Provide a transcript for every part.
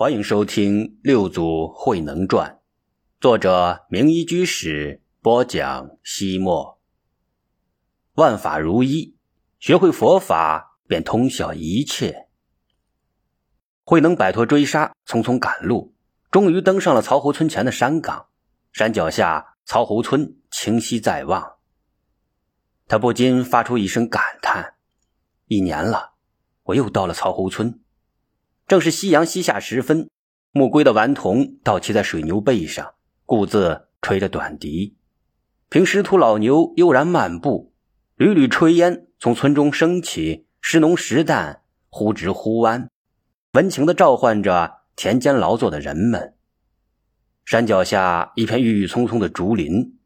欢迎收听《六祖慧能传》，作者明一居士播讲。西莫，万法如一，学会佛法便通晓一切。慧能摆脱追杀，匆匆赶路，终于登上了曹侯村前的山岗。山脚下，曹侯村清晰在望。他不禁发出一声感叹：“一年了，我又到了曹侯村。”正是夕阳西下时分，暮归的顽童倒骑在水牛背上，故自吹着短笛，凭师徒老牛悠然漫步，缕缕炊烟从村中升起，时浓时淡，忽直忽弯，温情地召唤着田间劳作的人们。山脚下一片郁郁葱葱的竹林，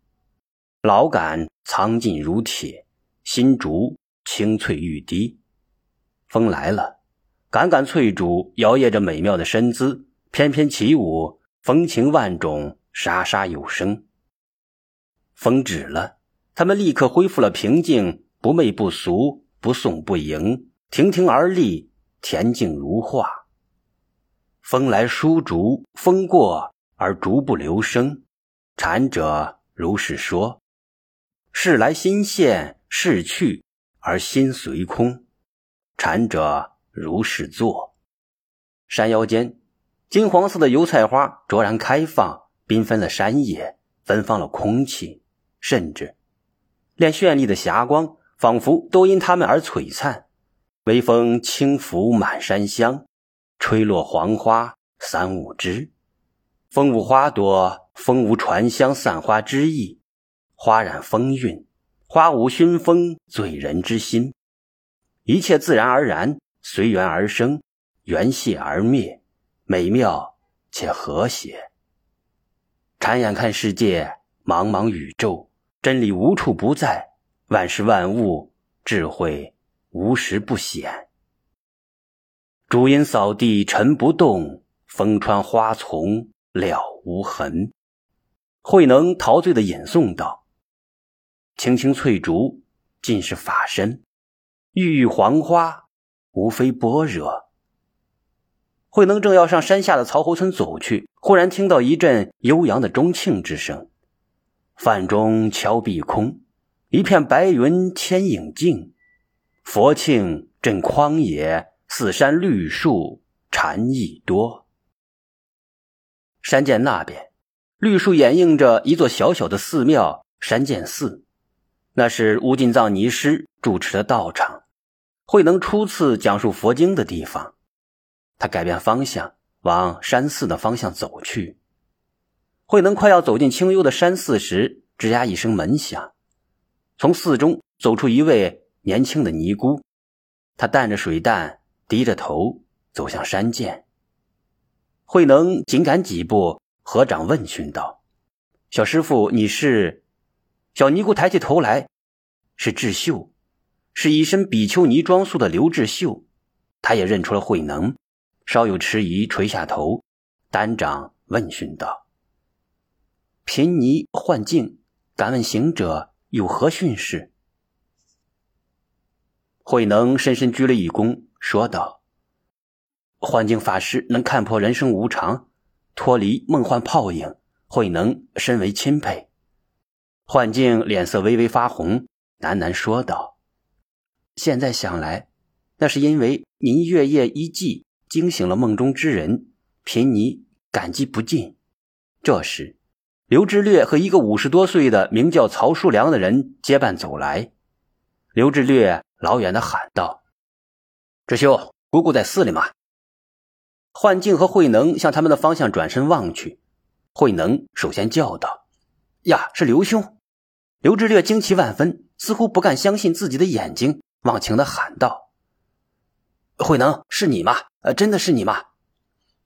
老杆苍劲如铁，新竹青翠欲滴，风来了。杆杆翠竹摇曳着美妙的身姿，翩翩起舞，风情万种，沙沙有声。风止了，他们立刻恢复了平静，不媚不俗，不颂不迎，亭亭而立，恬静如画。风来疏竹，风过而竹不留声。禅者如是说：事来心现，事去而心随空。禅者。如是坐，山腰间，金黄色的油菜花卓然开放，缤纷了山野，芬芳了空气，甚至连绚丽的霞光，仿佛都因它们而璀璨。微风轻拂满山香，吹落黄花三五枝，风舞花朵，风舞传香，散花之意，花染风韵，花舞熏风，醉人之心，一切自然而然。随缘而生，缘谢而灭，美妙且和谐。禅眼看世界，茫茫宇宙，真理无处不在，万事万物，智慧无时不显。竹阴扫地尘不动，风穿花丛了无痕。慧能陶醉的吟诵道：“青青翠竹尽是法身，郁郁黄花。”无非般若。慧能正要上山下的曹侯村走去，忽然听到一阵悠扬的钟磬之声，饭中敲壁空，一片白云牵影静。佛磬震旷野，四山绿树禅意多。山涧那边，绿树掩映着一座小小的寺庙——山涧寺，那是乌金藏尼师主持的道场。慧能初次讲述佛经的地方，他改变方向，往山寺的方向走去。慧能快要走进清幽的山寺时，吱呀一声门响，从寺中走出一位年轻的尼姑，她担着水担，低着头走向山涧。慧能紧赶几步，合掌问讯道：“小师傅，你是？”小尼姑抬起头来，是智秀。是一身比丘尼装束的刘志秀，他也认出了慧能，稍有迟疑，垂下头，单掌问讯道：“贫尼幻境，敢问行者有何训示？”慧能深深鞠了一躬，说道：“幻境法师能看破人生无常，脱离梦幻泡影，慧能深为钦佩。”幻境脸色微微发红，喃喃说道。现在想来，那是因为您月夜一寂，惊醒了梦中之人，贫尼感激不尽。这时，刘志略和一个五十多岁的名叫曹叔良的人结伴走来。刘志略老远的喊道：“志修，姑姑在寺里吗？”幻境和慧能向他们的方向转身望去，慧能首先叫道：“呀，是刘兄！”刘志略惊奇万分，似乎不敢相信自己的眼睛。忘情的喊道：“慧能，是你吗？呃，真的是你吗？”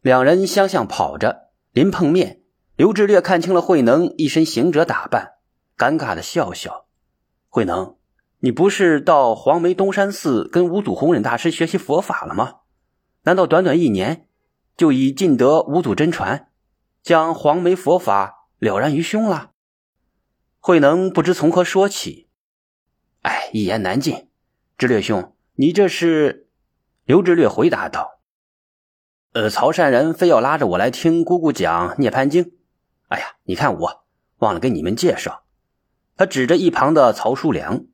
两人相向跑着，临碰面，刘志略看清了慧能一身行者打扮，尴尬的笑笑：“慧能，你不是到黄梅东山寺跟五祖弘忍大师学习佛法了吗？难道短短一年，就已尽得五祖真传，将黄梅佛法了然于胸了？”慧能不知从何说起，哎，一言难尽。志略兄，你这是？刘志略回答道：“呃，曹善人非要拉着我来听姑姑讲《涅槃经》。哎呀，你看我忘了给你们介绍。他指着一旁的曹叔良，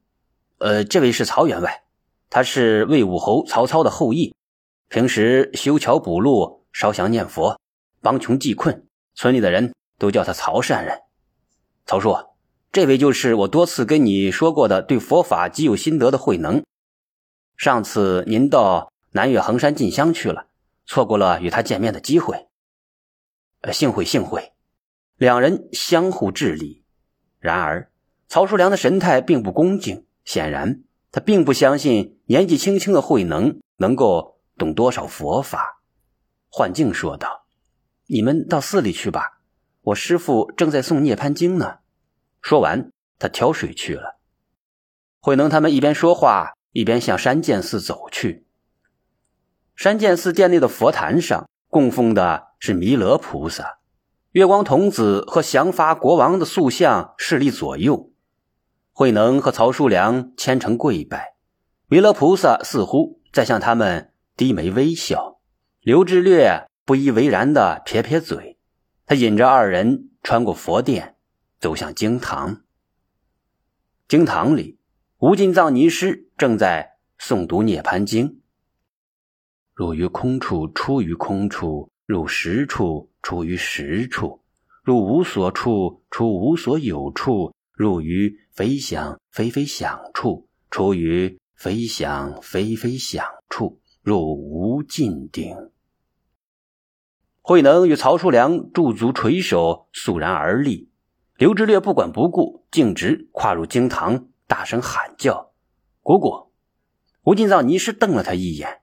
呃，这位是曹员外，他是魏武侯曹操的后裔，平时修桥补路、烧香念佛、帮穷济困，村里的人都叫他曹善人。曹叔，这位就是我多次跟你说过的对佛法极有心得的慧能。上次您到南岳衡山进香去了。错过了与他见面的机会，呃，幸会幸会。两人相互致礼。然而，曹叔良的神态并不恭敬，显然他并不相信年纪轻轻的慧能能够懂多少佛法。幻境说道：“你们到寺里去吧，我师父正在诵《涅槃经》呢。”说完，他挑水去了。慧能他们一边说话，一边向山涧寺走去。山涧寺殿内的佛坛上供奉的是弥勒菩萨，月光童子和降发国王的塑像侍立左右。慧能和曹叔良虔诚跪拜，弥勒菩萨似乎在向他们低眉微笑。刘志略不以为然的撇撇嘴，他引着二人穿过佛殿，走向经堂。经堂里，无尽藏尼师正在诵读《涅槃经》。入于空处，出于空处；入实处，出于实处；入无所处，出无所有处；入于非想非非想处，出于非想非非想处；入无尽顶。慧能与曹叔良驻足垂手，肃然而立。刘知略不管不顾，径直跨入经堂，大声喊叫：“姑姑！”吴尽藏尼师瞪了他一眼。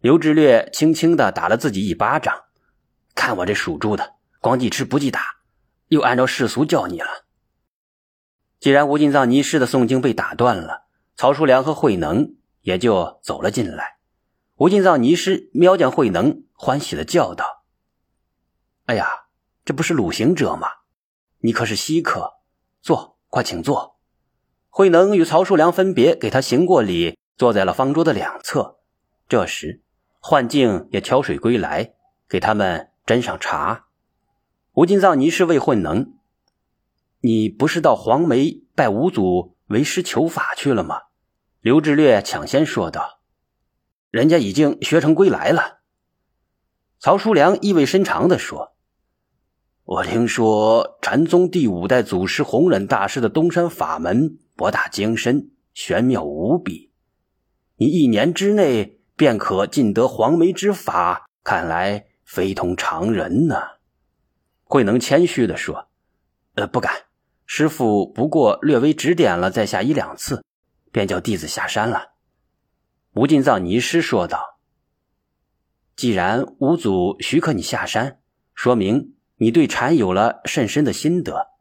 刘志略轻轻的打了自己一巴掌，看我这属猪的，光记吃不记打，又按照世俗叫你了。既然无尽藏尼师的诵经被打断了，曹叔良和慧能也就走了进来。无尽藏尼师瞄见慧能，欢喜的叫道：“哎呀，这不是鲁行者吗？你可是稀客，坐，快请坐。”慧能与曹叔良分别给他行过礼，坐在了方桌的两侧。这时。幻境也挑水归来，给他们斟上茶。吴金藏尼是魏混能，你不是到黄梅拜五祖为师求法去了吗？刘志略抢先说道：“人家已经学成归来了。”曹叔良意味深长地说：“我听说禅宗第五代祖师弘忍大师的东山法门博大精深，玄妙无比。你一年之内。”便可尽得黄梅之法，看来非同常人呢。慧能谦虚地说：“呃，不敢。师傅不过略微指点了在下一两次，便叫弟子下山了。”无尽藏尼师说道：“既然五祖许可你下山，说明你对禅有了甚深的心得。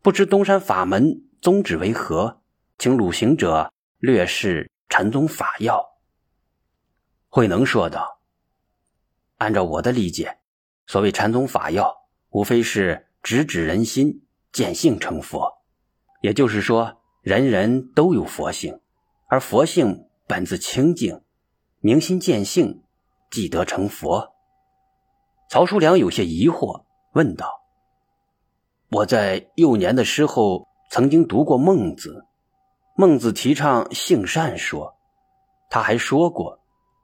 不知东山法门宗旨为何？请鲁行者略示禅宗法要。”慧能说道：“按照我的理解，所谓禅宗法要，无非是直指人心，见性成佛。也就是说，人人都有佛性，而佛性本自清净，明心见性，即得成佛。”曹叔良有些疑惑，问道：“我在幼年的时候曾经读过孟子，孟子提倡性善说，他还说过。”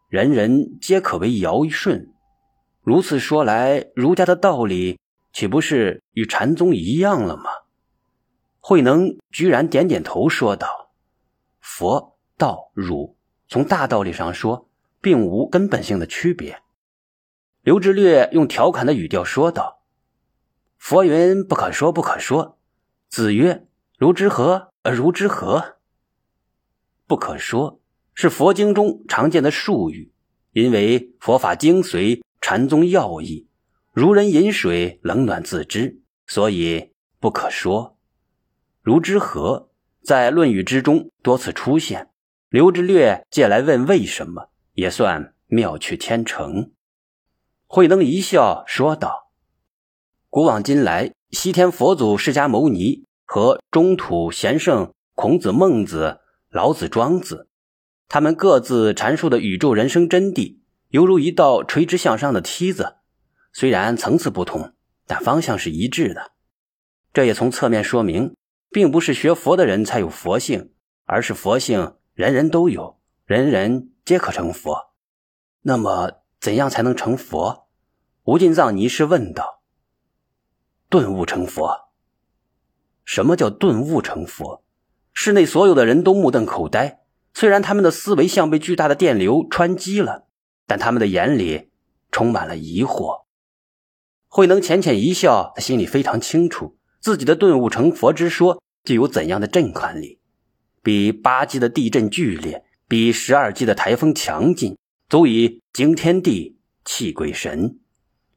人人皆可为尧舜，如此说来，儒家的道理岂不是与禅宗一样了吗？慧能居然点点头，说道：“佛道儒，从大道理上说，并无根本性的区别。”刘志略用调侃的语调说道：“佛云不可说，不可说。子曰：如之何？而如之何？不可说。”是佛经中常见的术语，因为佛法精髓、禅宗要义，如人饮水，冷暖自知，所以不可说。如之何，在《论语》之中多次出现。刘志略借来问为什么，也算妙趣天成。慧能一笑说道：“古往今来，西天佛祖释迦牟尼和中土贤圣孔子、孟子、老子、庄子。”他们各自阐述的宇宙人生真谛，犹如一道垂直向上的梯子，虽然层次不同，但方向是一致的。这也从侧面说明，并不是学佛的人才有佛性，而是佛性人人都有，人人皆可成佛。那么，怎样才能成佛？无尽藏尼师问道。顿悟成佛。什么叫顿悟成佛？室内所有的人都目瞪口呆。虽然他们的思维像被巨大的电流穿击了，但他们的眼里充满了疑惑。慧能浅浅一笑，他心里非常清楚，自己的顿悟成佛之说具有怎样的震撼力，比八级的地震剧烈，比十二级的台风强劲，足以惊天地、泣鬼神，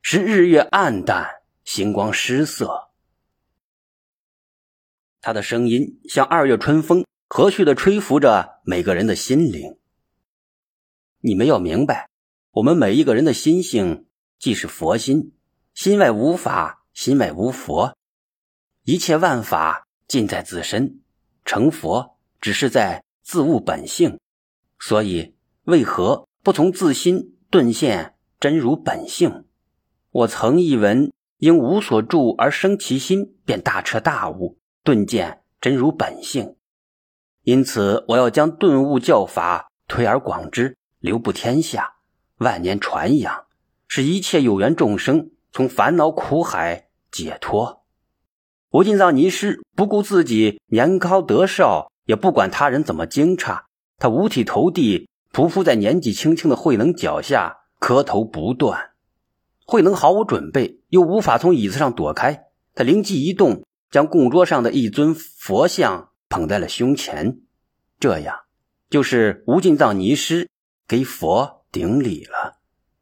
使日月暗淡，星光失色。他的声音像二月春风。和煦的吹拂着每个人的心灵。你们要明白，我们每一个人的心性既是佛心，心外无法，心外无佛，一切万法尽在自身。成佛只是在自悟本性，所以为何不从自心顿现真如本性？我曾译文：因无所住而生其心，便大彻大悟，顿见真如本性。因此，我要将顿悟教法推而广之，流布天下，万年传扬，使一切有缘众生从烦恼苦海解脱。无尽藏尼师不顾自己年高德少，也不管他人怎么惊诧，他五体投地，匍匐在年纪轻轻的慧能脚下，磕头不断。慧能毫无准备，又无法从椅子上躲开，他灵机一动，将供桌上的一尊佛像。捧在了胸前，这样就是无尽藏尼师给佛顶礼了。